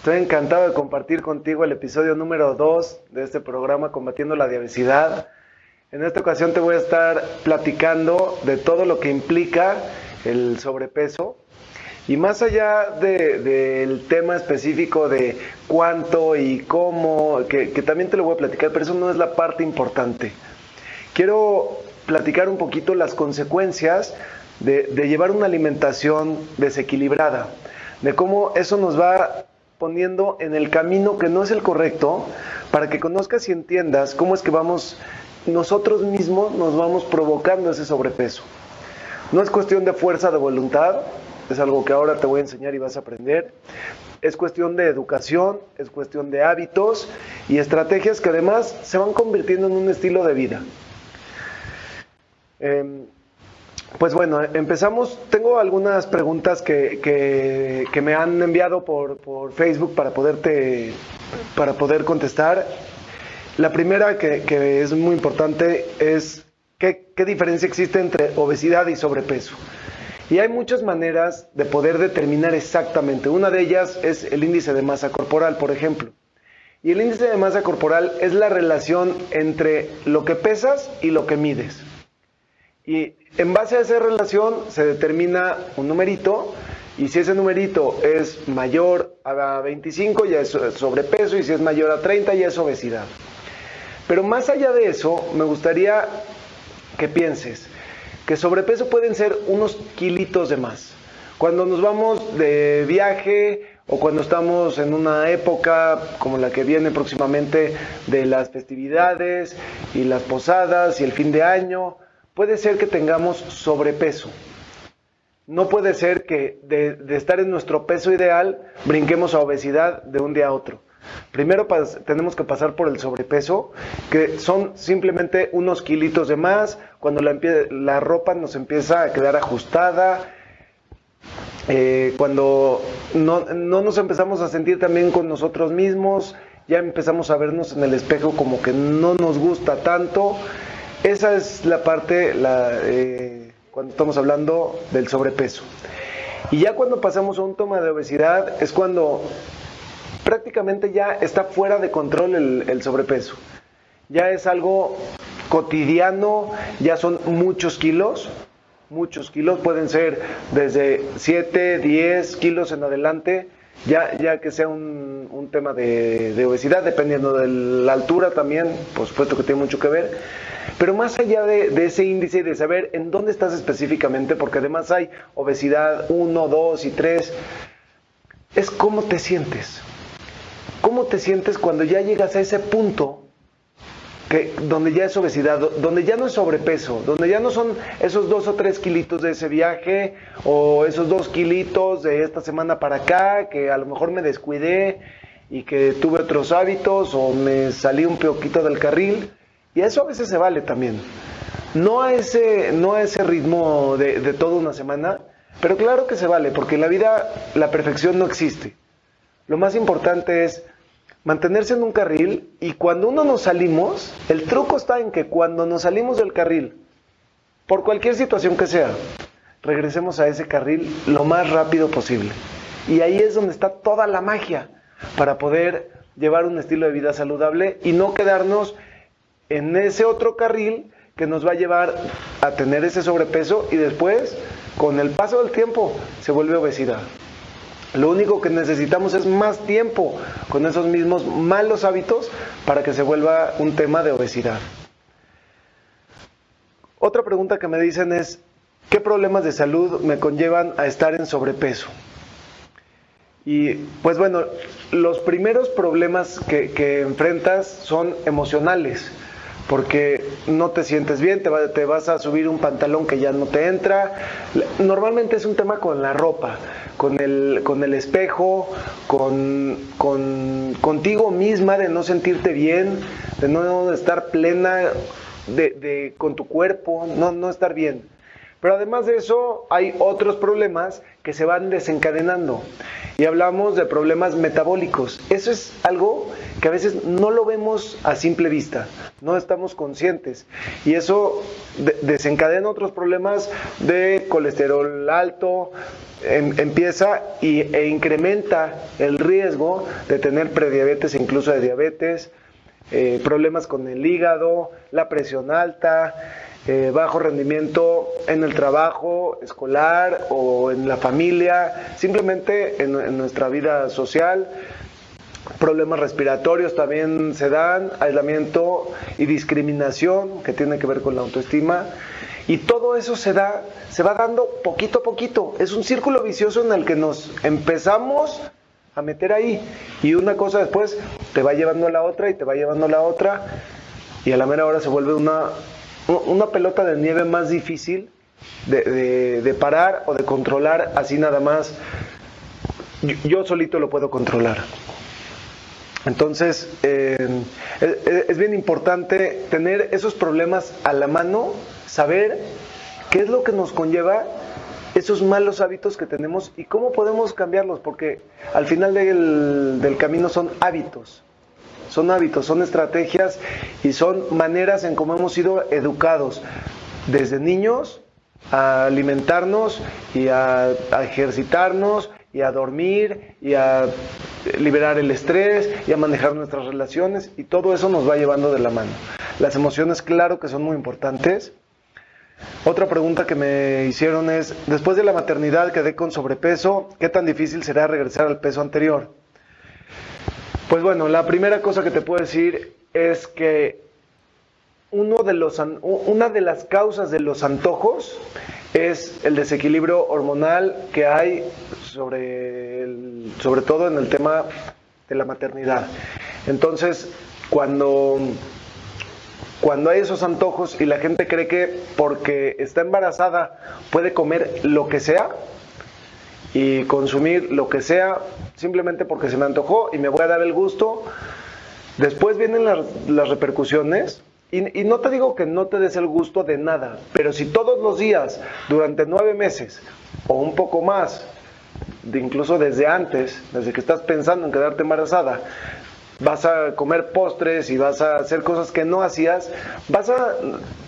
Estoy encantado de compartir contigo el episodio número 2 de este programa Combatiendo la Diabesidad. En esta ocasión te voy a estar platicando de todo lo que implica el sobrepeso y más allá del tema específico de cuánto y cómo, que, también te lo voy a platicar, pero eso no es la parte importante. Quiero platicar un poquito las consecuencias de, de llevar una alimentación desequilibrada, de cómo eso nos va poniendo en el camino que no es el correcto para que conozcas y entiendas cómo es que vamos, nosotros mismos nos vamos provocando ese sobrepeso. No es cuestión de fuerza de voluntad, es algo que ahora te voy a enseñar y vas a aprender. Es cuestión de educación, es cuestión de hábitos y estrategias que además se van convirtiendo en un estilo de vida. Em, pues bueno, empezamos. Tengo algunas preguntas que, me han enviado por, Facebook para, poderte, para poder contestar. La primera que, es muy importante es ¿qué, qué diferencia existe entre obesidad y sobrepeso. Y hay muchas maneras de poder determinar exactamente. Una de ellas es el índice de masa corporal, por ejemplo. Y el índice de masa corporal es la relación entre lo que pesas y lo que mides. Y en base a esa relación se determina un numerito y si ese numerito es mayor a 25 ya es sobrepeso y si es mayor a 30 ya es obesidad. Pero más allá de eso, me gustaría que pienses que sobrepeso pueden ser unos kilitos de más. Cuando nos vamos de viaje o cuando estamos en una época como la que viene próximamente de las festividades y las posadas y el fin de año, puede ser que tengamos sobrepeso. No puede ser que de, estar en nuestro peso ideal brinquemos a obesidad de un día a otro. Primero tenemos que pasar por el sobrepeso, que son simplemente unos kilitos de más, cuando la, la ropa nos empieza a quedar ajustada, eh, cuando no, no, nos empezamos a sentir también con nosotros mismos, ya empezamos a vernos en el espejo como que no nos gusta tanto, esa es la parte eh, cuando estamos hablando del sobrepeso. Y ya cuando pasamos a un toma de obesidad es cuando prácticamente ya está fuera de control el, sobrepeso. Ya es algo cotidiano, ya son muchos kilos, muchos kilos, pueden ser desde 7, 10 kilos en adelante, ya, ya que sea un, un tema de, de, obesidad, dependiendo de la altura también, por supuesto que tiene mucho que ver. Pero más allá de, ese índice y de saber en dónde estás específicamente, porque además hay obesidad 1, 2 y 3, es cómo te sientes. ¿Cómo te sientes cuando ya llegas a ese punto donde ya es obesidad, donde ya no es sobrepeso, donde ya no son esos dos o tres kilitos de ese viaje o esos dos kilitos de esta semana para acá, que a lo mejor me descuidé y que tuve otros hábitos o me salí un poquito del carril, y eso a veces se vale también. No a ese, no a ese ritmo de, de toda una semana, pero claro que se vale, porque en la vida la perfección no existe. Lo más importante es mantenerse en un carril y cuando uno nos salimos, el truco está en que cuando nos salimos del carril, por cualquier situación que sea, regresemos a ese carril lo más rápido posible. Y ahí es donde está toda la magia para poder llevar un estilo de vida saludable y no quedarnos en ese otro carril que nos va a llevar a tener ese sobrepeso y después, con el paso del tiempo, se vuelve obesidad. Lo único que necesitamos es más tiempo con esos mismos malos hábitos para que se vuelva un tema de obesidad. Otra pregunta que me dicen es, ¿qué problemas de salud me conllevan a estar en sobrepeso? Y pues bueno, los primeros problemas que, enfrentas son emocionales porque no te sientes bien, te, te vas a subir un pantalón que ya no te entra. Normalmente es un tema con la ropa, con el, con el espejo, con, con contigo misma de no sentirte bien, de no estar plena de, con tu cuerpo, no, no estar bien. Pero además de eso, hay otros problemas que se van desencadenando. Y hablamos de problemas metabólicos. Eso es algo que a veces no lo vemos a simple vista, no estamos conscientes. Y eso desencadena otros problemas de colesterol alto, em, empieza y, e incrementa el riesgo de tener prediabetes, incluso de diabetes, eh, problemas con el hígado, la presión alta, eh, bajo rendimiento en el trabajo escolar o en la familia, simplemente en, nuestra vida social. Problemas respiratorios también se dan, aislamiento y discriminación que tiene que ver con la autoestima. Y todo eso se da, se va dando poquito a poquito. Es un círculo vicioso en el que nos empezamos a meter ahí. Y una cosa después te va llevando a la otra y te va llevando a la otra. Y a la mera hora se vuelve una, una pelota de nieve más difícil de, parar o de controlar así nada más. Yo, solito lo puedo controlar. Entonces, eh, es, bien importante tener esos problemas a la mano, saber qué es lo que nos conlleva esos malos hábitos que tenemos y cómo podemos cambiarlos, porque al final del camino son hábitos son hábitos, son estrategias y son maneras en cómo hemos sido educados desde niños a alimentarnos y a, ejercitarnos y a dormir y a liberar el estrés y a manejar nuestras relaciones y todo eso nos va llevando de la mano. Las emociones, claro que son muy importantes. Otra pregunta que me hicieron es, después de la maternidad quedé con sobrepeso, ¿qué tan difícil será regresar al peso anterior? Pues bueno, la primera cosa que te puedo decir es que uno de los, una de las causas de los antojos es el desequilibrio hormonal que hay sobre, sobre todo en el tema de la maternidad. Entonces, cuando, cuando hay esos antojos y la gente cree que porque está embarazada puede comer lo que sea, y consumir lo que sea simplemente porque se me antojó y me voy a dar el gusto. Después vienen las, repercusiones y, no te digo que no te des el gusto de nada, pero si todos los días, durante nueve meses o un poco más, de incluso desde antes, desde que estás pensando en quedarte embarazada, vas a comer postres y vas a hacer cosas que no hacías, vas a,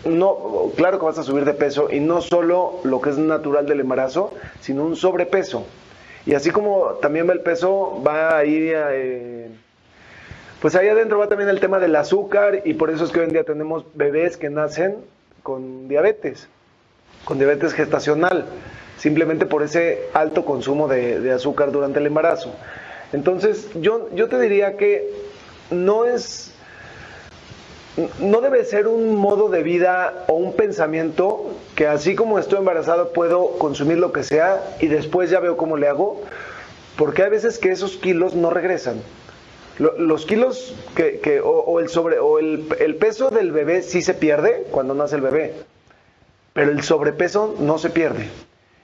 no, claro que vas a subir de peso y no solo lo que es natural del embarazo, sino un sobrepeso. Y así como también va el peso, va a ir, eh, pues ahí adentro va también el tema del azúcar y por eso es que hoy en día tenemos bebés que nacen con diabetes, con diabetes gestacional, simplemente por ese alto consumo de azúcar durante el embarazo. Entonces, yo, yo te diría que no es, no debe ser un modo de vida o un pensamiento que así como estoy embarazado puedo consumir lo que sea y después ya veo cómo le hago, porque hay veces que esos kilos no regresan. Los kilos que, o, el sobre o el, el peso del bebé sí se pierde cuando nace el bebé, pero el sobrepeso no se pierde.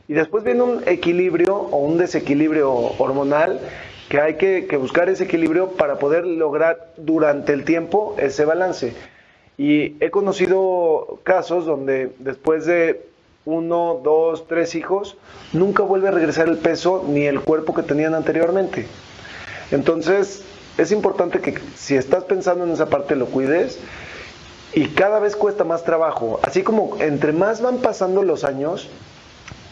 Y después viene un equilibrio o un desequilibrio hormonal que hay que, buscar ese equilibrio para poder lograr durante el tiempo ese balance. Y he conocido casos donde después de uno, dos, tres hijos, nunca vuelve a regresar el peso ni el cuerpo que tenían anteriormente. Entonces, es importante que si estás pensando en esa parte lo cuides y cada vez cuesta más trabajo. Así como entre más van pasando los años,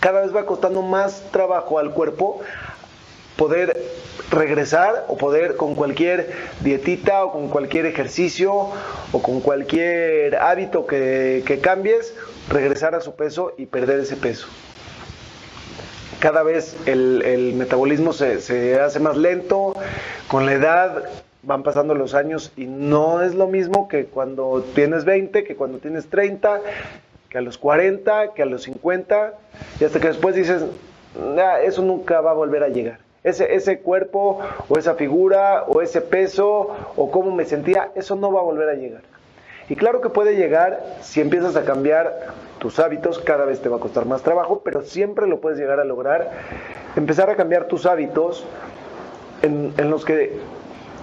cada vez va costando más trabajo al cuerpo poder regresar o poder con cualquier dietita o con cualquier ejercicio o con cualquier hábito que, cambies, regresar a su peso y perder ese peso. Cada vez el, metabolismo se, se hace más lento, con la edad van pasando los años y no es lo mismo que cuando tienes 20, que cuando tienes 30, que a los 40, que a los 50, y hasta que después dices, eso nunca va a volver a llegar ese, ese cuerpo o esa figura o ese peso o cómo me sentía, eso no va a volver a llegar. Y claro que puede llegar si empiezas a cambiar tus hábitos, cada vez te va a costar más trabajo, pero siempre lo puedes llegar a lograr. Empezar a cambiar tus hábitos en, en los que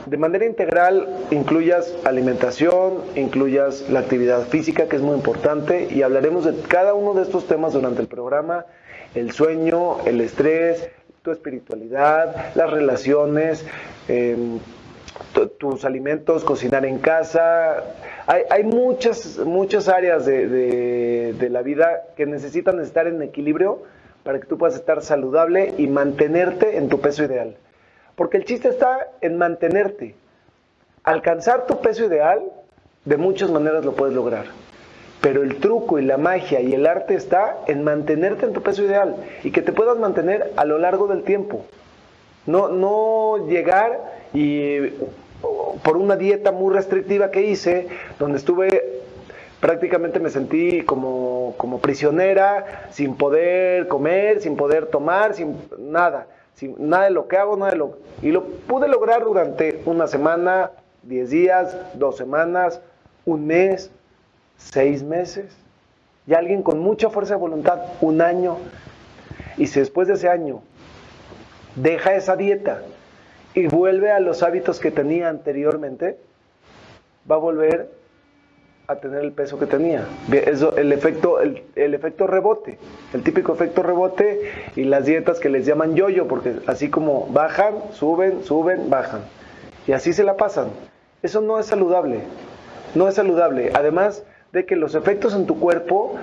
de manera integral incluyas alimentación, incluyas la actividad física, que es muy importante, y hablaremos de cada uno de estos temas durante el programa, el sueño, el estrés, tu espiritualidad, las relaciones, em, tus alimentos, cocinar en casa. Hay, muchas, muchas áreas de, de la vida que necesitan estar en equilibrio para que tú puedas estar saludable y mantenerte en tu peso ideal. Porque el chiste está en mantenerte. Alcanzar tu peso ideal, de muchas maneras lo puedes lograr. Pero el truco y la magia y el arte está en mantenerte en tu peso ideal y que te puedas mantener a lo largo del tiempo. No, no llegar y por una dieta muy restrictiva que hice, donde estuve prácticamente me sentí como, como prisionera, sin poder comer, sin poder tomar, sin nada nada de lo que hago, nada de lo... Y lo pude lograr durante una semana, 10 días, dos semanas, un mes, seis meses. Y alguien con mucha fuerza de voluntad, un año. Y si después de ese año deja esa dieta y vuelve a los hábitos que tenía anteriormente, va a volver a tener el peso que tenía. Eso, el, efecto, el, efecto rebote, el típico efecto rebote y las dietas que les llaman yoyo, porque así como bajan, suben, suben, bajan. Y así se la pasan. Eso no es saludable. No es saludable. Además de que los efectos en tu cuerpo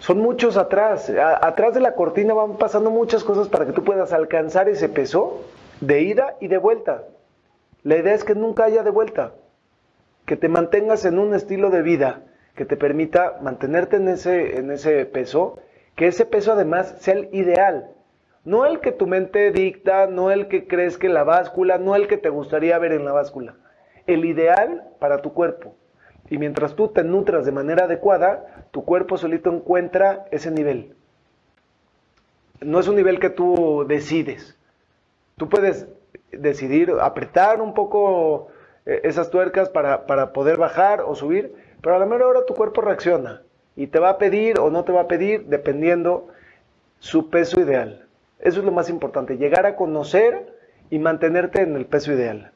son muchos atrás. atrás de la cortina van pasando muchas cosas para que tú puedas alcanzar ese peso de ida y de vuelta. La idea es que nunca haya de vuelta que te mantengas en un estilo de vida que te permita mantenerte en ese, en ese peso, que ese peso además sea el ideal, no el que tu mente dicta, no el que crees que la báscula, no el que te gustaría ver en la báscula, el ideal para tu cuerpo. Y mientras tú te nutras de manera adecuada, tu cuerpo solito encuentra ese nivel. No es un nivel que tú decides. Tú puedes decidir apretar un poco eh, esas tuercas para, poder bajar o subir, pero a la mejor hora tu cuerpo reacciona y te va a pedir o no te va a pedir dependiendo su peso ideal. Eso es lo más importante, llegar a conocer y mantenerte en el peso ideal.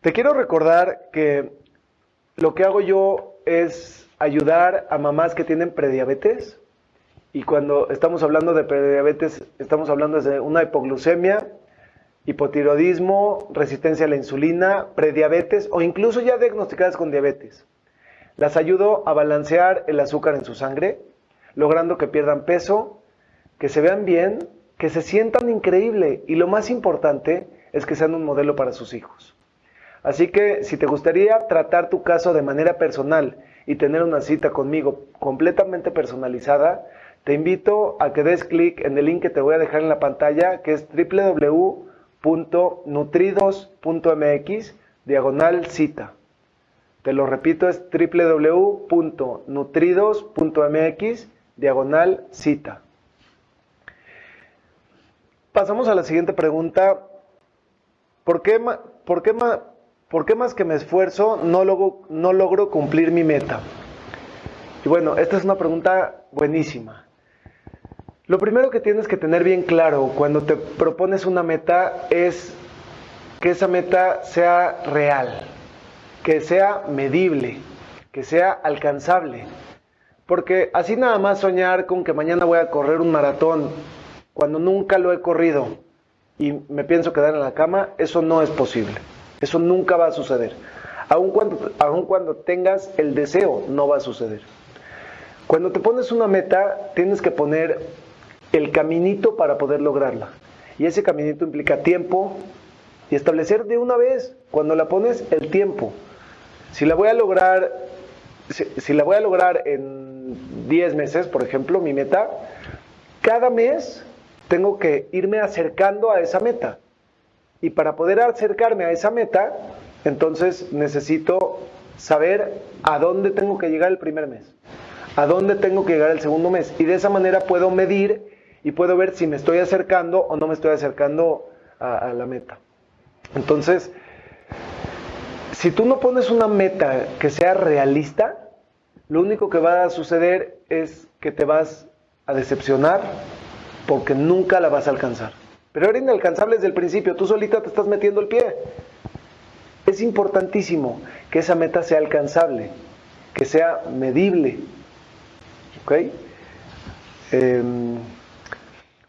Te quiero recordar que lo que hago yo es ayudar a mamás que tienen prediabetes. Y cuando estamos hablando de prediabetes, estamos hablando de una hipoglucemia hipotiroidismo, resistencia a la insulina, prediabetes o incluso ya diagnosticadas con diabetes. Las ayudo a balancear el azúcar en su sangre, logrando que pierdan peso, que se vean bien, que se sientan increíble y lo más importante es que sean un modelo para sus hijos. Así que si te gustaría tratar tu caso de manera personal y tener una cita conmigo completamente personalizada, te invito a que des clic en el link que te voy a dejar en la pantalla, que es www www.nutridos.mx diagonal cita. Te lo repito, es www.nutridos.mx diagonal cita. Pasamos a la siguiente pregunta. ¿Por qué, por qué, por qué más que me esfuerzo no logro, no logro cumplir mi meta? Y bueno, esta es una pregunta buenísima. Lo primero que tienes que tener bien claro cuando te propones una meta es que esa meta sea real, que sea medible, que sea alcanzable. Porque así nada más soñar con que mañana voy a correr un maratón cuando nunca lo he corrido y me pienso quedar en la cama, eso no es posible. Eso nunca va a suceder. Aun cuando, aun cuando tengas el deseo, no va a suceder. Cuando te pones una meta, tienes que poner el caminito para poder lograrla. Y ese caminito implica tiempo y establecer de una vez, cuando la pones, el tiempo. Si la voy a lograr, si, la voy a lograr en 10 meses, por ejemplo, mi meta, cada mes tengo que irme acercando a esa meta. Y para poder acercarme a esa meta, entonces necesito saber a dónde tengo que llegar el primer mes, a dónde tengo que llegar el segundo mes. Y de esa manera puedo medir y puedo ver si me estoy acercando o no me estoy acercando a, la meta. Entonces, si tú no pones una meta que sea realista, lo único que va a suceder es que te vas a decepcionar porque nunca la vas a alcanzar. Pero era inalcanzable desde el principio, tú solita te estás metiendo el pie. Es importantísimo que esa meta sea alcanzable, que sea medible. ¿Ok? Em,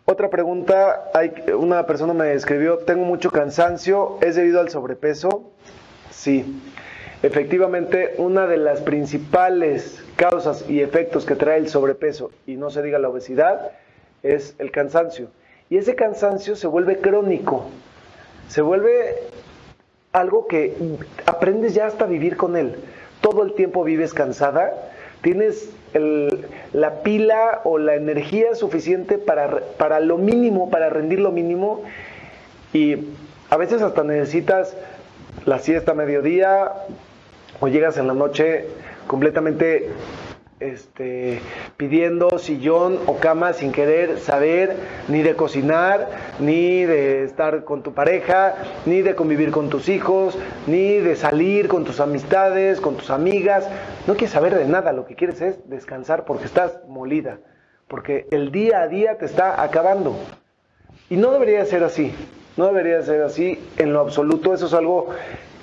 otra pregunta, una persona me escribió, tengo mucho cansancio, ¿es debido al sobrepeso? Sí. Efectivamente, una de las principales causas y efectos que trae el sobrepeso, y no se diga la obesidad, es el cansancio. Y ese cansancio se vuelve crónico, se vuelve algo que aprendes ya hasta vivir con él. Todo el tiempo vives cansada, tienes la pila o la energía suficiente para, para lo mínimo, para rendir lo mínimo, y a veces hasta necesitas la siesta a mediodía o llegas en la noche completamente este, pidiendo sillón o cama sin querer saber ni de cocinar, ni de estar con tu pareja, ni de convivir con tus hijos, ni de salir con tus amistades, con tus amigas. No quieres saber de nada, lo que quieres es descansar porque estás molida, porque el día a día te está acabando. Y no debería ser así, no debería ser así en lo absoluto. Eso es algo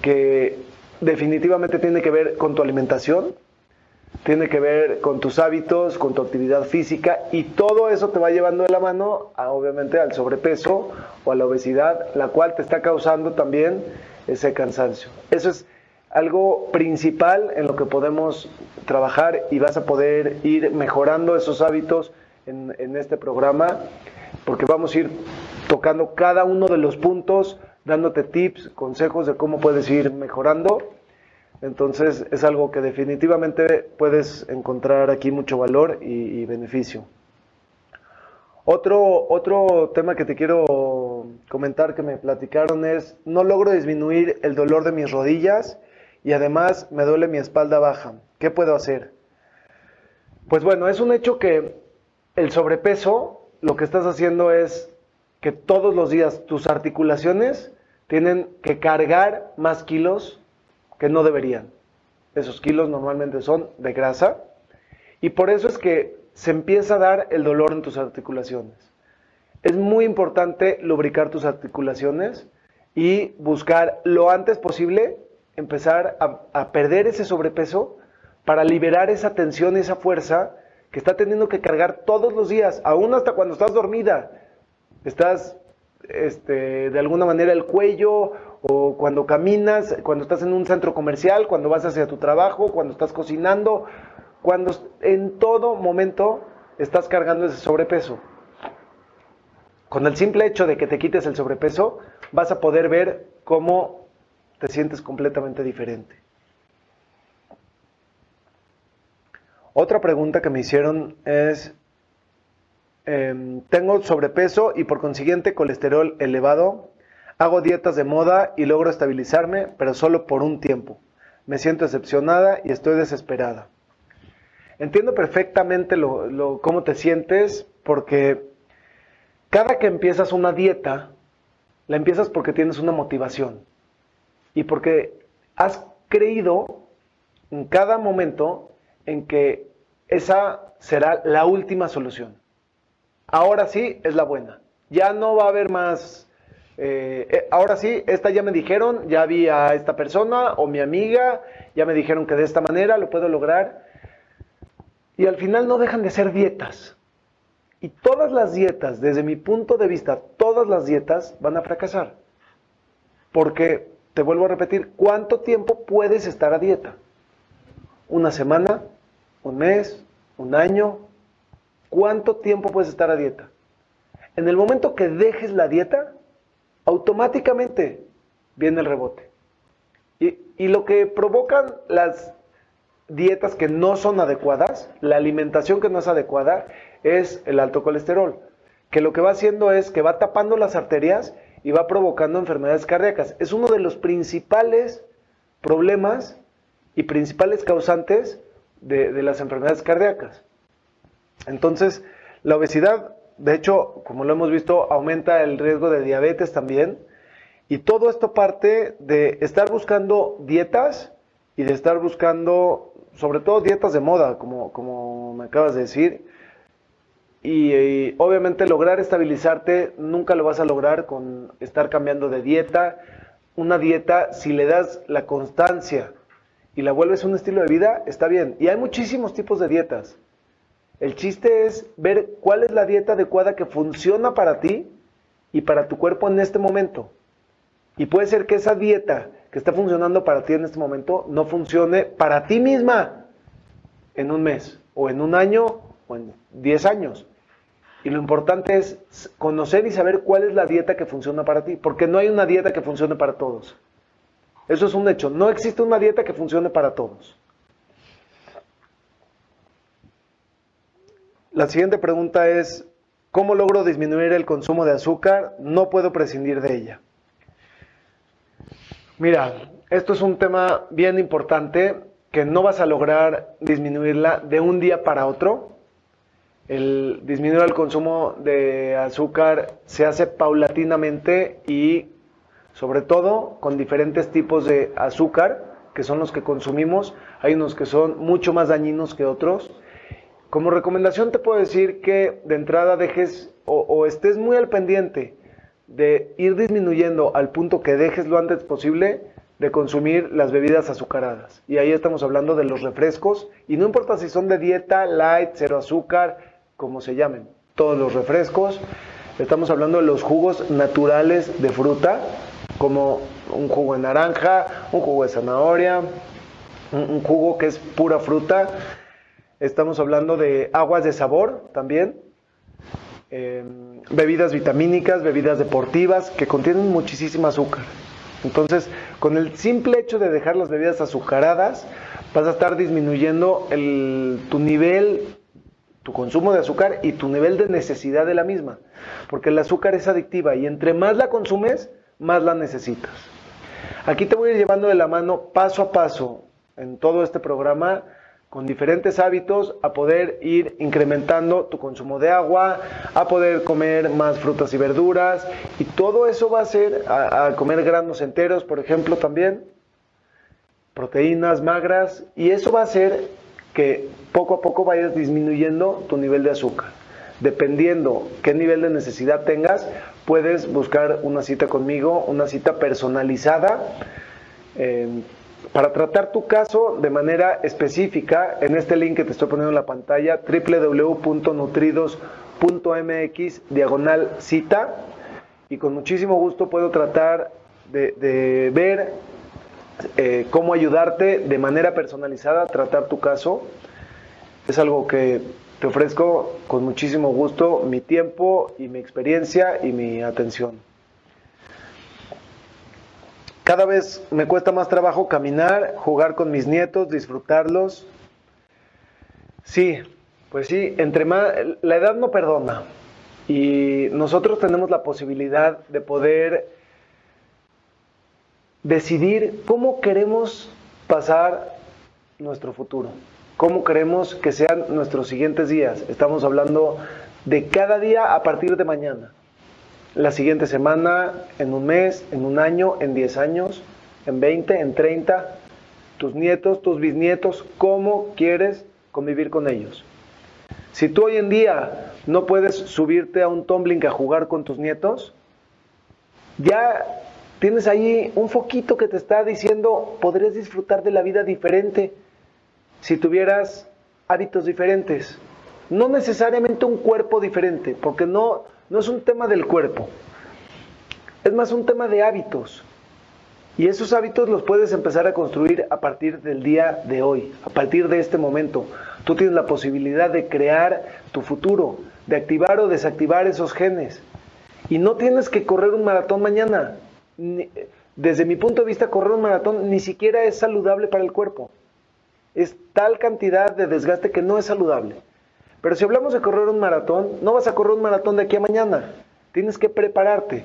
que definitivamente tiene que ver con tu alimentación, tiene que ver con tus hábitos, con tu actividad física y todo eso te va llevando de la mano a, obviamente al sobrepeso o a la obesidad, la cual te está causando también ese cansancio. Eso es algo principal en lo que podemos trabajar y vas a poder ir mejorando esos hábitos en, en este programa porque vamos a ir tocando cada uno de los puntos, dándote tips, consejos de cómo puedes ir mejorando entonces es algo que definitivamente puedes encontrar aquí mucho valor y, beneficio. Otro, otro tema que te quiero comentar que me platicaron es, no logro disminuir el dolor de mis rodillas y además me duele mi espalda baja. ¿Qué puedo hacer? Pues bueno, es un hecho que el sobrepeso lo que estás haciendo es que todos los días tus articulaciones tienen que cargar más kilos que no deberían. Esos kilos normalmente son de grasa y por eso es que se empieza a dar el dolor en tus articulaciones. Es muy importante lubricar tus articulaciones y buscar lo antes posible empezar a, perder ese sobrepeso para liberar esa tensión y esa fuerza que está teniendo que cargar todos los días, aún hasta cuando estás dormida. Estás este, de alguna manera el cuello o cuando caminas, cuando estás en un centro comercial, cuando vas hacia tu trabajo, cuando estás cocinando, cuando en todo momento estás cargando ese sobrepeso. Con el simple hecho de que te quites el sobrepeso, vas a poder ver cómo te sientes completamente diferente. Otra pregunta que me hicieron es, em, tengo sobrepeso y por consiguiente colesterol elevado, Hago dietas de moda y logro estabilizarme, pero solo por un tiempo. Me siento decepcionada y estoy desesperada. Entiendo perfectamente lo, cómo te sientes porque cada que empiezas una dieta, la empiezas porque tienes una motivación y porque has creído en cada momento en que esa será la última solución. Ahora sí es la buena. Ya no va a haber más eh, eh, ahora sí, esta ya me dijeron, ya vi a esta persona o mi amiga, ya me dijeron que de esta manera lo puedo lograr. Y al final no dejan de ser dietas. Y todas las dietas, desde mi punto de vista, todas las dietas van a fracasar. Porque, te vuelvo a repetir, ¿cuánto tiempo puedes estar a dieta? ¿Una semana? ¿Un mes? ¿Un año? ¿Cuánto tiempo puedes estar a dieta? En el momento que dejes la dieta, automáticamente viene el rebote. Y, lo que provocan las dietas que no son adecuadas, la alimentación que no es adecuada, es el alto colesterol, que lo que va haciendo es que va tapando las arterias y va provocando enfermedades cardíacas. Es uno de los principales problemas y principales causantes de, de las enfermedades cardíacas. Entonces, la obesidad de hecho, como lo hemos visto, aumenta el riesgo de diabetes también Y todo esto parte de estar buscando dietas y de estar buscando, sobre todo dietas de moda, como, como me acabas de decir. Y, obviamente lograr estabilizarte nunca lo vas a lograr con estar cambiando de dieta. Una dieta, si le das la constancia y la vuelves un estilo de vida, está bien. Y hay muchísimos tipos de dietas. El chiste es ver cuál es la dieta adecuada que funciona para ti y para tu cuerpo en este momento. Y puede ser que esa dieta que está funcionando para ti en este momento no funcione para ti misma en un mes, o en un año, o en 10 años. Y lo importante es conocer y saber cuál es la dieta que funciona para ti, porque no hay una dieta que funcione para todos. Eso es un hecho, no existe una dieta que funcione para todos. La siguiente pregunta es, ¿cómo logro disminuir el consumo de azúcar? No puedo prescindir de ella. Mira, esto es un tema bien importante que no vas a lograr disminuirla de un día para otro. El disminuir el consumo de azúcar se hace paulatinamente y sobre todo con diferentes tipos de azúcar, que son los que consumimos. Hay unos que son mucho más dañinos que otros. Como recomendación te puedo decir que de entrada dejes o, estés muy al pendiente de ir disminuyendo al punto que dejes lo antes posible de consumir las bebidas azucaradas. Y ahí estamos hablando de los refrescos. Y no importa si son de dieta, light, cero azúcar, como se llamen. Todos los refrescos. Estamos hablando de los jugos naturales de fruta, como un jugo de naranja, un jugo de zanahoria, un, jugo que es pura fruta. Estamos hablando de aguas de sabor también, em, bebidas vitamínicas, bebidas deportivas que contienen muchísimo azúcar. Entonces, con el simple hecho de dejar las bebidas azucaradas, vas a estar disminuyendo tu nivel, tu consumo de azúcar y tu nivel de necesidad de la misma. Porque el azúcar es adictiva y entre más la consumes, más la necesitas. Aquí te voy a ir llevando de la mano paso a paso en todo este programa con diferentes hábitos a poder ir incrementando tu consumo de agua, a poder comer más frutas y verduras y todo eso va a ser a, comer granos enteros, por ejemplo, también, proteínas magras y eso va a hacer que poco a poco vayas disminuyendo tu nivel de azúcar. Dependiendo qué nivel de necesidad tengas, puedes buscar una cita conmigo, una cita personalizada. Eh, para tratar tu caso de manera específica, en este link que te estoy poniendo en la pantalla, www.nutridos.mx diagonal cita, y con muchísimo gusto puedo tratar de, ver eh, cómo ayudarte de manera personalizada a tratar tu caso. Es algo que te ofrezco con muchísimo gusto mi tiempo y mi experiencia y mi atención. Cada vez me cuesta más trabajo caminar, jugar con mis nietos, disfrutarlos. Sí, pues sí, entre más la edad no perdona y nosotros tenemos la posibilidad de poder decidir cómo queremos pasar nuestro futuro, cómo queremos que sean nuestros siguientes días. Estamos hablando de cada día a partir de mañana la siguiente semana, en un mes, en un año, en 10 años, en 20, en 30, tus nietos, tus bisnietos, cómo quieres convivir con ellos. Si tú hoy en día no puedes subirte a un tumbling a jugar con tus nietos, ya tienes ahí un foquito que te está diciendo, podrías disfrutar de la vida diferente si tuvieras hábitos diferentes. No necesariamente un cuerpo diferente, porque no, no es un tema del cuerpo, es más un tema de hábitos. Y esos hábitos los puedes empezar a construir a partir del día de hoy, a partir de este momento. Tú tienes la posibilidad de crear tu futuro, de activar o desactivar esos genes. Y no tienes que correr un maratón mañana. Desde mi punto de vista, correr un maratón ni siquiera es saludable para el cuerpo. Es tal cantidad de desgaste que no es saludable. Pero si hablamos de correr un maratón, no vas a correr un maratón de aquí a mañana. Tienes que prepararte.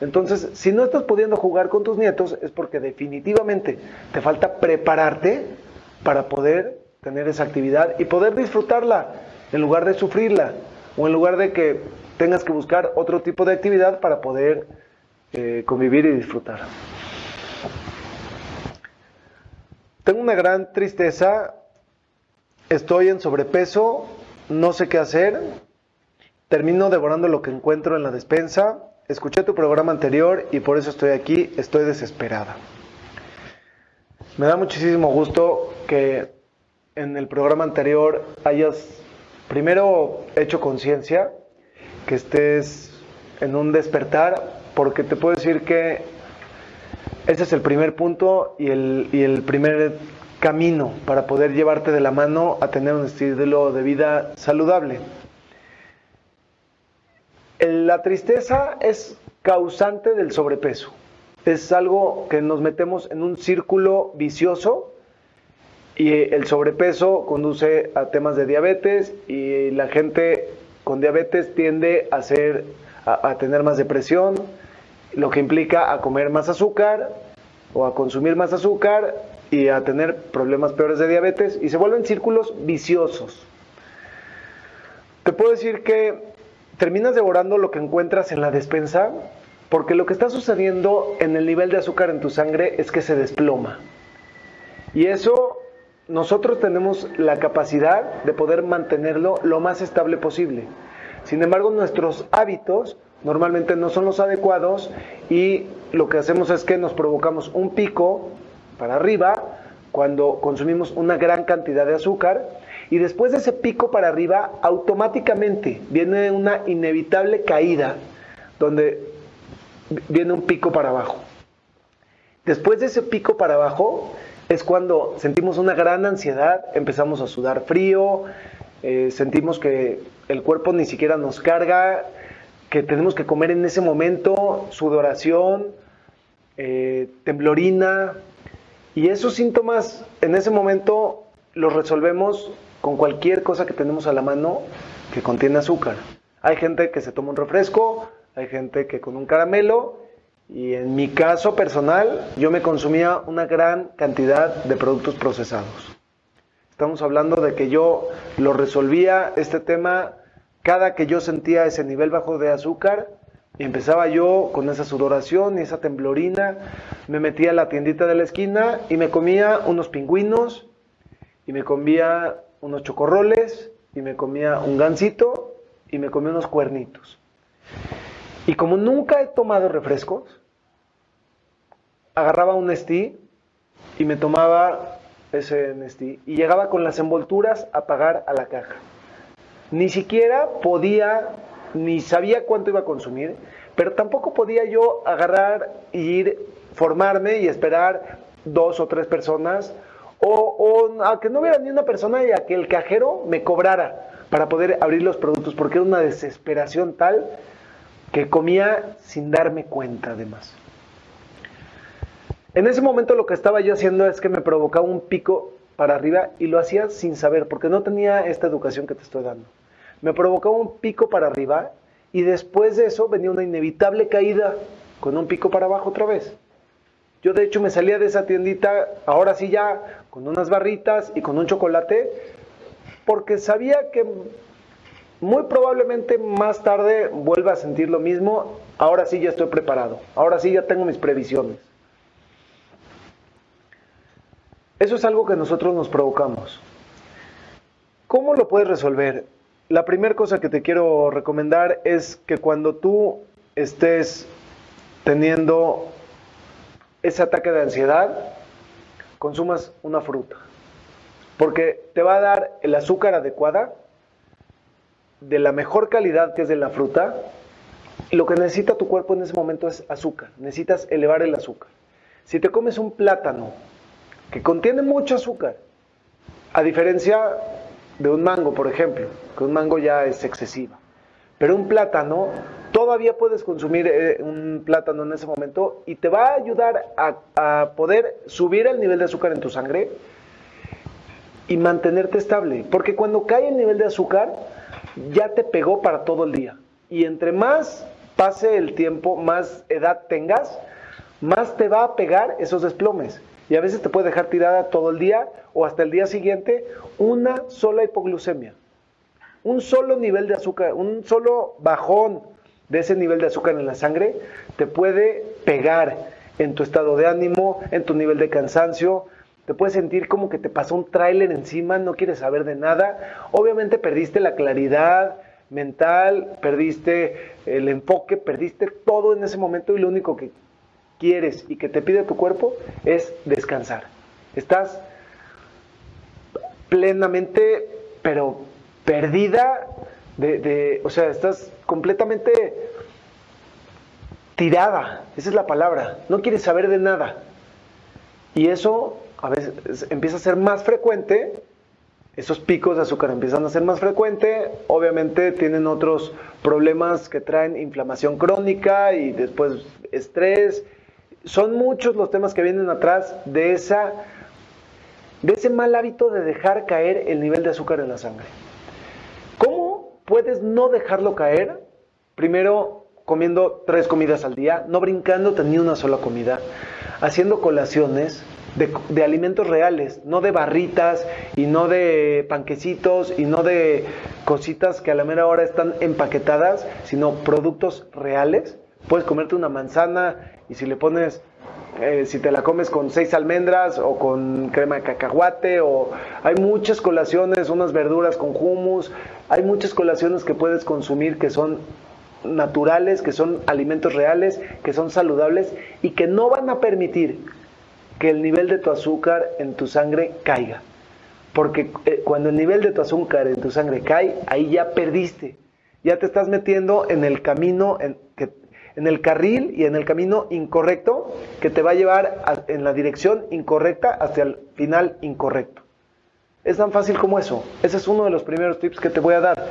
Entonces, si no estás pudiendo jugar con tus nietos, es porque definitivamente te falta prepararte para poder tener esa actividad y poder disfrutarla en lugar de sufrirla o en lugar de que tengas que buscar otro tipo de actividad para poder eh, convivir y disfrutar. Tengo una gran tristeza, estoy en sobrepeso, no sé qué hacer, termino devorando lo que encuentro en la despensa, escuché tu programa anterior y por eso estoy aquí, estoy desesperada. Me da muchísimo gusto que en el programa anterior hayas primero hecho conciencia, que estés en un despertar, porque te puedo decir que ese es el primer punto y el, y el primer camino para poder llevarte de la mano a tener un estilo de vida saludable. La tristeza es causante del sobrepeso. Es algo que nos metemos en un círculo vicioso y el sobrepeso conduce a temas de diabetes y la gente con diabetes tiende a, ser, a tener más depresión, lo que implica a comer más azúcar o a consumir más azúcar y a tener problemas peores de diabetes y se vuelven círculos viciosos. Te puedo decir que terminas devorando lo que encuentras en la despensa porque lo que está sucediendo en el nivel de azúcar en tu sangre es que se desploma. Y eso nosotros tenemos la capacidad de poder mantenerlo lo más estable posible. Sin embargo, nuestros hábitos normalmente no son los adecuados y lo que hacemos es que nos provocamos un pico para arriba cuando consumimos una gran cantidad de azúcar y después de ese pico para arriba automáticamente viene una inevitable caída donde viene un pico para abajo. Después de ese pico para abajo es cuando sentimos una gran ansiedad, empezamos a sudar frío, eh, sentimos que el cuerpo ni siquiera nos carga, que tenemos que comer en ese momento, sudoración, eh, temblorina. Y esos síntomas en ese momento los resolvemos con cualquier cosa que tenemos a la mano que contiene azúcar. Hay gente que se toma un refresco, hay gente que con un caramelo, y en mi caso personal yo me consumía una gran cantidad de productos procesados. Estamos hablando de que yo lo resolvía este tema cada que yo sentía ese nivel bajo de azúcar, y empezaba yo con esa sudoración y esa temblorina, me metía a la tiendita de la esquina y me comía unos pingüinos, y me comía unos chocorroles, y me comía un gansito, y me comía unos cuernitos. Y como nunca he tomado refrescos, agarraba un Nestí y me tomaba ese Nestí y llegaba con las envolturas a pagar a la caja. Ni siquiera podía, ni sabía cuánto iba a consumir, pero tampoco podía yo agarrar y ir, formarme y esperar dos o tres personas, o, o a que no hubiera ni una persona y a que el cajero me cobrara para poder abrir los productos, porque era una desesperación tal que comía sin darme cuenta además. En ese momento lo que estaba yo haciendo es que me provocaba un pico para arriba y lo hacía sin saber, porque no tenía esta educación que te estoy dando me provocaba un pico para arriba y después de eso venía una inevitable caída con un pico para abajo otra vez. Yo de hecho me salía de esa tiendita, ahora sí ya, con unas barritas y con un chocolate, porque sabía que muy probablemente más tarde vuelva a sentir lo mismo, ahora sí ya estoy preparado, ahora sí ya tengo mis previsiones. Eso es algo que nosotros nos provocamos. ¿Cómo lo puedes resolver? La primera cosa que te quiero recomendar es que cuando tú estés teniendo ese ataque de ansiedad, consumas una fruta. Porque te va a dar el azúcar adecuada, de la mejor calidad que es de la fruta. lo que necesita tu cuerpo en ese momento es azúcar. Necesitas elevar el azúcar. Si te comes un plátano que contiene mucho azúcar, a diferencia de un mango, por ejemplo, que un mango ya es excesiva. Pero un plátano, todavía puedes consumir eh, un plátano en ese momento y te va a ayudar a, a poder subir el nivel de azúcar en tu sangre y mantenerte estable. Porque cuando cae el nivel de azúcar, ya te pegó para todo el día. Y entre más pase el tiempo, más edad tengas, más te va a pegar esos desplomes y a veces te puede dejar tirada todo el día o hasta el día siguiente una sola hipoglucemia. Un solo nivel de azúcar, un solo bajón de ese nivel de azúcar en la sangre, te puede pegar en tu estado de ánimo, en tu nivel de cansancio, te puedes sentir como que te pasó un tráiler encima, no quieres saber de nada. Obviamente perdiste la claridad mental, perdiste el enfoque, perdiste todo en ese momento y lo único que quieres y que te pide tu cuerpo es descansar. Estás plenamente, pero perdida de, o sea, estás completamente tirada, esa es la palabra, no quieres saber de nada. Y eso a veces empieza a ser más frecuente, esos picos de azúcar empiezan a ser más frecuente, obviamente tienen otros problemas que traen inflamación crónica y después estrés. Son muchos los temas que vienen atrás de de ese mal hábito de dejar caer el nivel de azúcar en la sangre. ¿Cómo puedes no dejarlo caer? Primero, comiendo tres comidas al día, no brincándote ni una sola comida, haciendo colaciones de, alimentos reales, no de barritas y no de panquecitos y no de cositas que a la mera hora están empaquetadas, sino productos reales. Puedes comerte una manzana y si le pones eh, si te la comes con seis almendras o con crema de cacahuate o hay muchas colaciones, unas verduras con hummus, hay muchas colaciones que puedes consumir que son naturales, que son alimentos reales, que son saludables y que no van a permitir que el nivel de tu azúcar en tu sangre caiga. Porque eh, cuando el nivel de tu azúcar en tu sangre cae, ahí ya perdiste. Ya te estás metiendo en el camino, en, que en el carril y en el camino incorrecto que te va a llevar en la dirección incorrecta hacia el final incorrecto. Es tan fácil como eso. Ese es uno de los primeros tips que te voy a dar.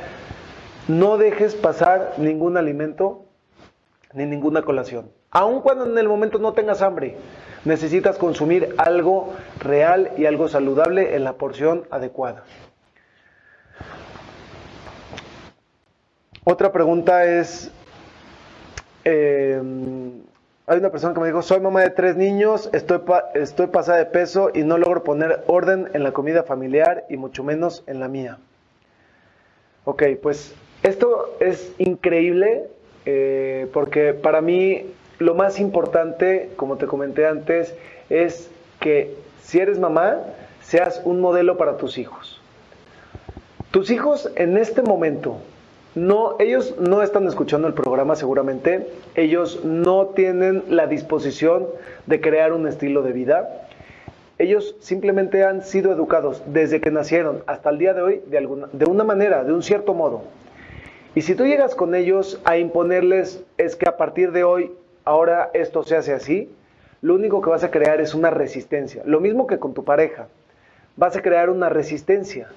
No dejes pasar ningún alimento ni ninguna colación. Aun cuando en el momento no tengas hambre, necesitas consumir algo real y algo saludable en la porción adecuada. Otra pregunta es, eh, hay una persona que me dijo, soy mamá de tres niños, estoy, estoy pasada de peso y no logro poner orden en la comida familiar y mucho menos en la mía. Ok, pues esto es increíble eh, porque para mí lo más importante, como te comenté antes, es que si eres mamá, seas un modelo para tus hijos. Tus hijos en este momento no, ellos no están escuchando el programa seguramente, ellos no tienen la disposición de crear un estilo de vida. Ellos simplemente han sido educados desde que nacieron hasta el día de hoy de, alguna, de una manera, de un cierto modo. Y si tú llegas con ellos a imponerles es que a partir de hoy, ahora esto se hace así, lo único que vas a crear es una resistencia. Lo mismo que con tu pareja. Vas a crear una resistencia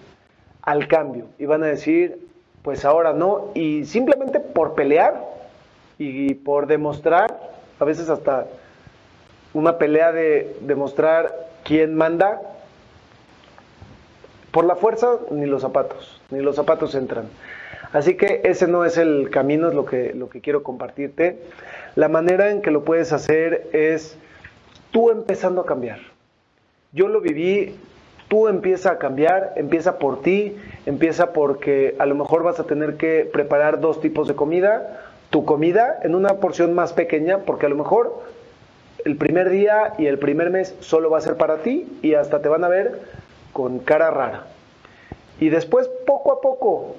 al cambio. Y van a decir, pues ahora no. Y simplemente por pelear y por demostrar, a veces hasta una pelea de demostrar quién manda, por la fuerza ni los zapatos, ni los zapatos entran. Así que ese no es el camino, es lo que, lo que quiero compartirte. La manera en que lo puedes hacer es tú empezando a cambiar. Yo lo viví tú empieza a cambiar, empieza por ti, empieza porque a lo mejor vas a tener que preparar dos tipos de comida, tu comida en una porción más pequeña, porque a lo mejor el primer día y el primer mes solo va a ser para ti y hasta te van a ver con cara rara. Y después, poco a poco,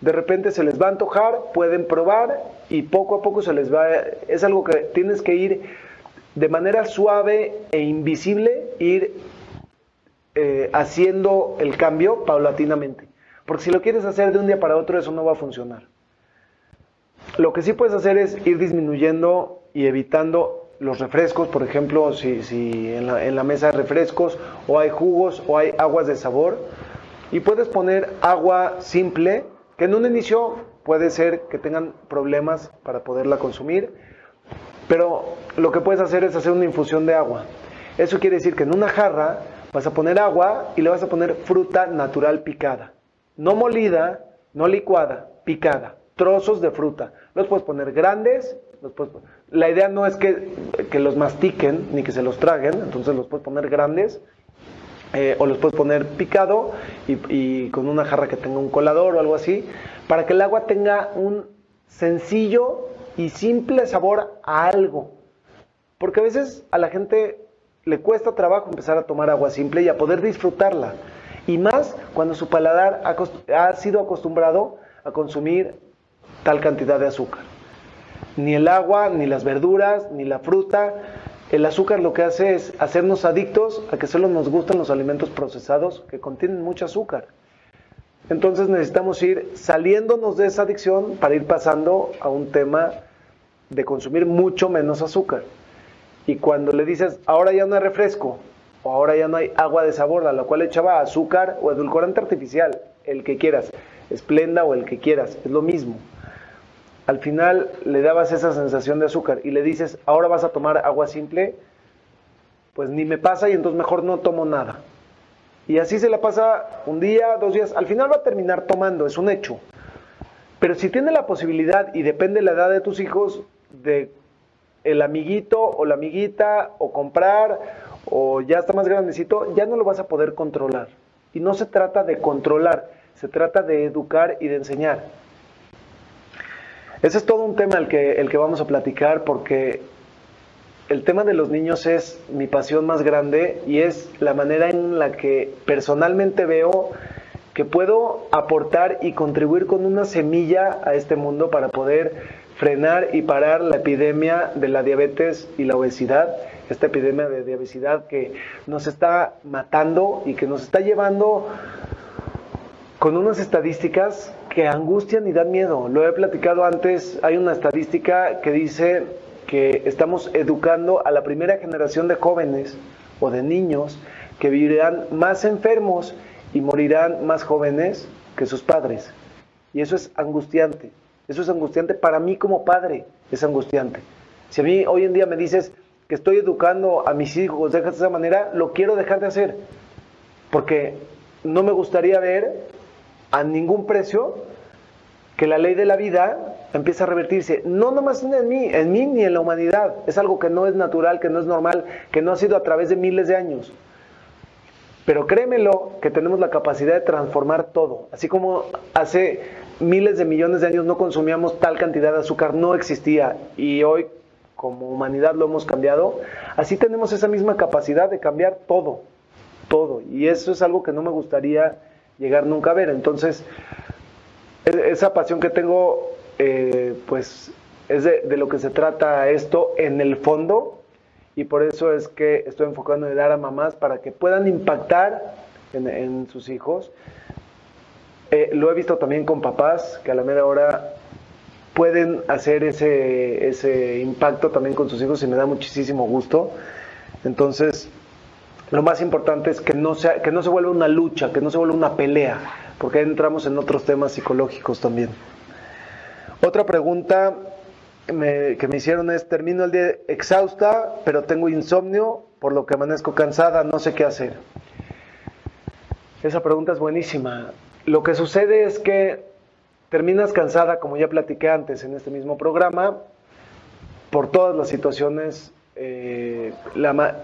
de repente se les va a antojar, pueden probar y poco a poco se les va, es algo que tienes que ir de manera suave e invisible, ir eh, haciendo el cambio paulatinamente. Porque si lo quieres hacer de un día para otro, eso no va a funcionar. Lo que sí puedes hacer es ir disminuyendo y evitando los refrescos, por ejemplo, si, si en, la, en la mesa hay refrescos o hay jugos o hay aguas de sabor. Y puedes poner agua simple, que en un inicio puede ser que tengan problemas para poderla consumir, pero lo que puedes hacer es hacer una infusión de agua. Eso quiere decir que en una jarra Vas a poner agua y le vas a poner fruta natural picada. No molida, no licuada, picada. Trozos de fruta. Los puedes poner grandes. La idea no es que, los mastiquen ni que se los traguen. Entonces los puedes poner grandes. Eh, o los puedes poner picado y con una jarra que tenga un colador o algo así. Para que el agua tenga un sencillo y simple sabor a algo. Porque a veces a la gente le cuesta trabajo empezar a tomar agua simple y a poder disfrutarla. Y más cuando su paladar ha sido acostumbrado a consumir tal cantidad de azúcar. Ni el agua, ni las verduras, ni la fruta. El azúcar lo que hace es hacernos adictos a que solo nos gustan los alimentos procesados que contienen mucho azúcar. Entonces necesitamos ir saliéndonos de esa adicción para ir pasando a un tema de consumir mucho menos azúcar. Y cuando le dices, ahora ya no hay refresco, o ahora ya no hay agua de sabor, a la cual echaba azúcar o edulcorante artificial, el que quieras, esplenda o el que quieras, es lo mismo. Al final le dabas esa sensación de azúcar y le dices, ahora vas a tomar agua simple, pues ni me pasa y entonces mejor no tomo nada. Y así se la pasa un día, dos días, al final va a terminar tomando, es un hecho. Pero si tiene la posibilidad y depende de la edad de tus hijos de el amiguito o la amiguita o comprar o ya está más grandecito, ya no lo vas a poder controlar. Y no se trata de controlar, se trata de educar y de enseñar. Ese es todo un tema el que, el que vamos a platicar porque el tema de los niños es mi pasión más grande y es la manera en la que personalmente veo que puedo aportar y contribuir con una semilla a este mundo para poder frenar y parar la epidemia de la diabetes y la obesidad, esta epidemia de obesidad que nos está matando y que nos está llevando con unas estadísticas que angustian y dan miedo. Lo he platicado antes, hay una estadística que dice que estamos educando a la primera generación de jóvenes o de niños que vivirán más enfermos y morirán más jóvenes que sus padres. Y eso es angustiante. Eso es angustiante para mí como padre, es angustiante. Si a mí hoy en día me dices que estoy educando a mis hijos de esa manera, lo quiero dejar de hacer. Porque no me gustaría ver a ningún precio que la ley de la vida empiece a revertirse. No nomás en mí, en mí ni en la humanidad. Es algo que no es natural, que no es normal, que no ha sido a través de miles de años. Pero créemelo que tenemos la capacidad de transformar todo. Así como hace miles de millones de años no consumíamos tal cantidad de azúcar, no existía. Y hoy como humanidad lo hemos cambiado. Así tenemos esa misma capacidad de cambiar todo. Todo. Y eso es algo que no me gustaría llegar nunca a ver. Entonces, e-, esa pasión que tengo, eh, pues es de, lo que se trata esto en el fondo y por eso es que estoy enfocando en dar a mamás para que puedan impactar en, sus hijos. Eh, lo he visto también con papás que a la mera hora pueden hacer ese, ese impacto también con sus hijos y me da muchísimo gusto. Entonces, lo más importante es que no, sea, que no se vuelva una lucha, que no se vuelva una pelea, porque ahí entramos en otros temas psicológicos también. Otra pregunta que me hicieron es, termino el día exhausta, pero tengo insomnio, por lo que amanezco cansada, no sé qué hacer. Esa pregunta es buenísima. Lo que sucede es que terminas cansada, como ya platiqué antes en este mismo programa, por todas las situaciones eh,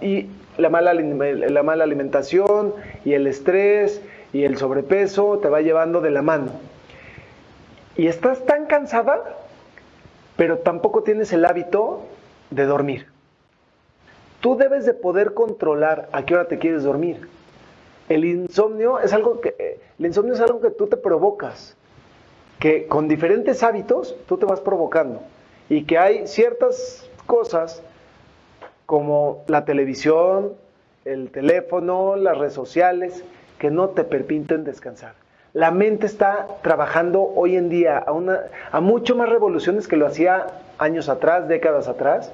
y la mala, la mala alimentación y el estrés y el sobrepeso te va llevando de la mano. Y estás tan cansada, pero tampoco tienes el hábito de dormir. Tú debes de poder controlar a qué hora te quieres dormir. El insomnio es algo que el insomnio es algo que tú te provocas, que con diferentes hábitos tú te vas provocando y que hay ciertas cosas como la televisión, el teléfono, las redes sociales, que no te permiten descansar. La mente está trabajando hoy en día a, una, a mucho más revoluciones que lo hacía años atrás, décadas atrás,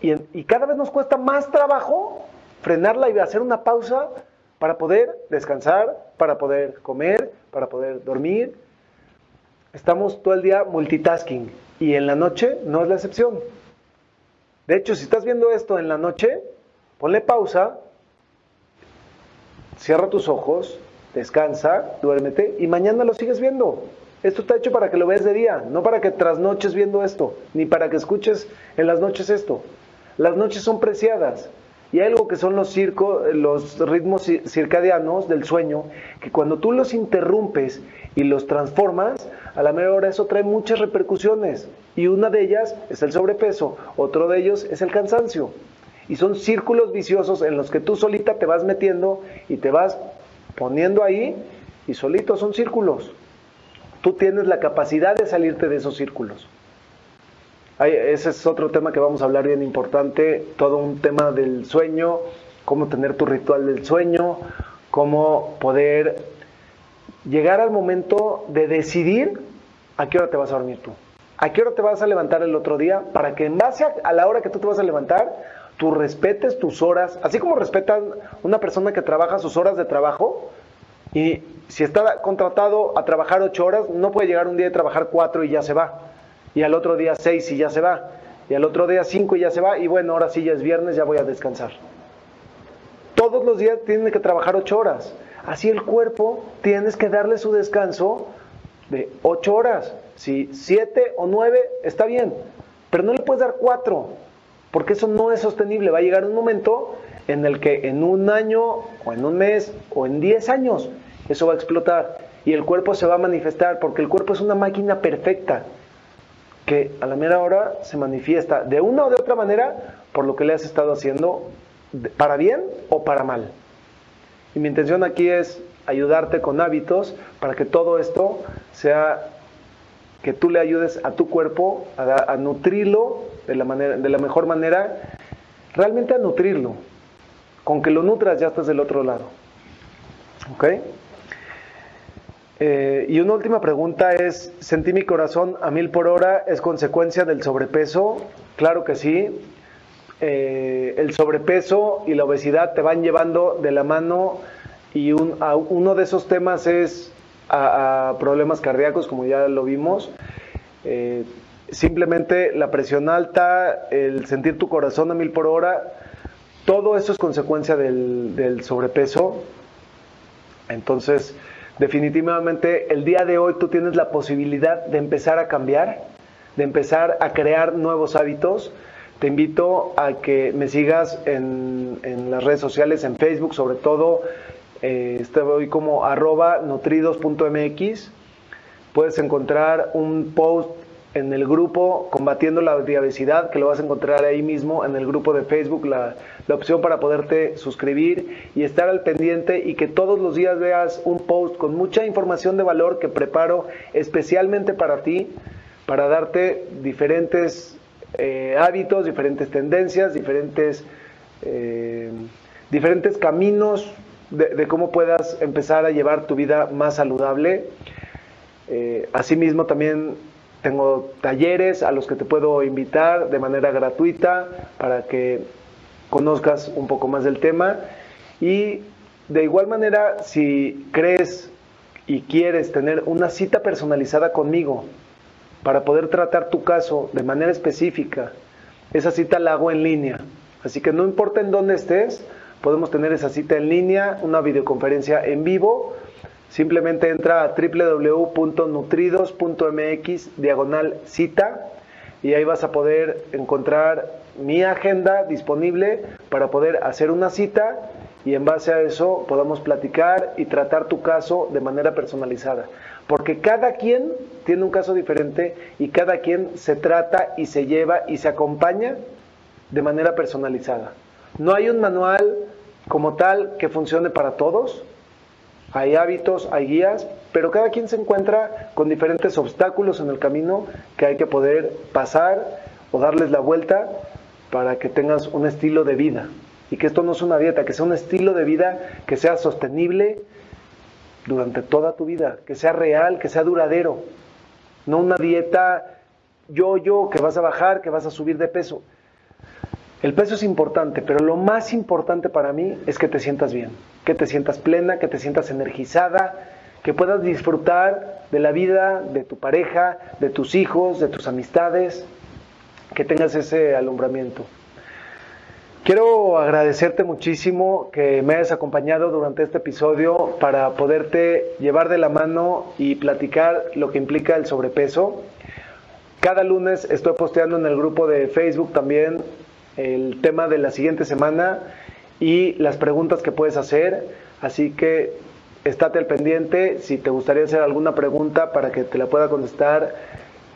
y, y cada vez nos cuesta más trabajo frenarla y hacer una pausa para poder descansar, para poder comer, para poder dormir. Estamos todo el día multitasking y en la noche no es la excepción. De hecho, si estás viendo esto en la noche, ponle pausa, cierra tus ojos, descansa, duérmete y mañana lo sigues viendo. Esto está hecho para que lo veas de día, no para que trasnoches viendo esto, ni para que escuches en las noches esto. Las noches son preciadas. Y hay algo que son los, los ritmos circadianos del sueño, que cuando tú los interrumpes y los transformas, a la mera hora eso trae muchas repercusiones. Y una de ellas es el sobrepeso, otro de ellos es el cansancio. Y son círculos viciosos en los que tú solita te vas metiendo y te vas poniendo ahí y solito son círculos. Tú tienes la capacidad de salirte de esos círculos. Ese es otro tema que vamos a hablar bien importante, todo un tema del sueño, cómo tener tu ritual del sueño, cómo poder llegar al momento de decidir a qué hora te vas a dormir tú. ¿A qué hora te vas a levantar el otro día? Para que en base a, la hora que tú te vas a levantar, tú respetes tus horas, así como respetan una persona que trabaja sus horas de trabajo, y si está contratado a trabajar ocho horas, no puede llegar un día y trabajar cuatro y ya se va, y al otro día seis y ya se va, y al otro día cinco y ya se va, y bueno, ahora sí ya es viernes, ya voy a descansar. Todos los días tiene que trabajar ocho horas. Así el cuerpo tienes que darle su descanso de ocho horas. Si siete o nueve está bien, pero no le puedes dar cuatro, porque eso no es sostenible. Va a llegar un momento en el que en un año o en un mes o en diez años eso va a explotar y el cuerpo se va a manifestar, porque el cuerpo es una máquina perfecta que a la mera hora se manifiesta de una o de otra manera por lo que le has estado haciendo, para bien o para mal. Y mi intención aquí es ayudarte con hábitos para que todo esto sea que tú le ayudes a tu cuerpo a, nutrirlo de la, manera, de la mejor manera, realmente a nutrirlo. Con que lo nutras ya estás del otro lado. ¿Ok? Eh, y una última pregunta es, ¿sentí mi corazón a mil por hora? ¿Es consecuencia del sobrepeso? Claro que sí. Eh, el sobrepeso y la obesidad te van llevando de la mano y uno de esos temas es a, problemas cardíacos, como ya lo vimos. Eh, simplemente la presión alta, el sentir tu corazón a mil por hora, todo eso es consecuencia del sobrepeso. Entonces, definitivamente el día de hoy tú tienes la posibilidad de empezar a cambiar, de empezar a crear nuevos hábitos te invito a que me sigas en, las redes sociales, en Facebook sobre todo. Eh, estoy como arroba nutridos.mx. Puedes encontrar un post en el grupo Combatiendo la Diabesidad, que lo vas a encontrar ahí mismo en el grupo de Facebook, la, la, opción para poderte suscribir y estar al pendiente y que todos los días veas un post con mucha información de valor que preparo especialmente para ti, para darte diferentes eh, hábitos, diferentes tendencias, diferentes, eh, diferentes caminos de, cómo puedas empezar a llevar tu vida más saludable. Eh, asimismo, también tengo talleres a los que te puedo invitar de manera gratuita para que conozcas un poco más del tema. Y de igual manera, si crees y quieres tener una cita personalizada conmigo para poder tratar tu caso de manera específica. Esa cita la hago en línea. Así que no importa en dónde estés, podemos tener esa cita en línea, una videoconferencia en vivo. Simplemente entra a www.nutridos.mx diagonal cita y ahí vas a poder encontrar mi agenda disponible para poder hacer una cita y en base a eso podamos platicar y tratar tu caso de manera personalizada. Porque cada quien tiene un caso diferente y cada quien se trata y se lleva y se acompaña de manera personalizada. No hay un manual como tal que funcione para todos. Hay hábitos, hay guías, pero cada quien se encuentra con diferentes obstáculos en el camino que hay que poder pasar o darles la vuelta para que tengas un estilo de vida. Y que esto no es una dieta, que sea un estilo de vida que sea sostenible, durante toda tu vida, que sea real, que sea duradero, no una dieta yo-yo que vas a bajar, que vas a subir de peso. El peso es importante, pero lo más importante para mí es que te sientas bien, que te sientas plena, que te sientas energizada, que puedas disfrutar de la vida, de tu pareja, de tus hijos, de tus amistades, que tengas ese alumbramiento. Quiero agradecerte muchísimo que me hayas acompañado durante este episodio para poderte llevar de la mano y platicar lo que implica el sobrepeso. Cada lunes estoy posteando en el grupo de Facebook también el tema de la siguiente semana y las preguntas que puedes hacer. Así que estate al pendiente. Si te gustaría hacer alguna pregunta para que te la pueda contestar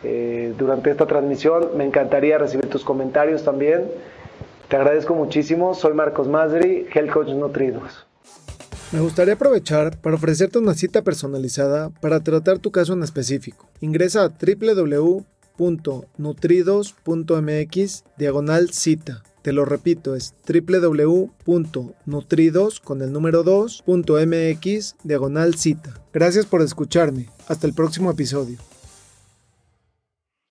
eh, durante esta transmisión, me encantaría recibir tus comentarios también. Te agradezco muchísimo. Soy Marcos Masri, Health Coach Nutridos. Me gustaría aprovechar para ofrecerte una cita personalizada para tratar tu caso en específico. Ingresa a www.nutridos.mx diagonal cita. Te lo repito, es www.nutridos con el número 2.mx diagonal cita. Gracias por escucharme. Hasta el próximo episodio.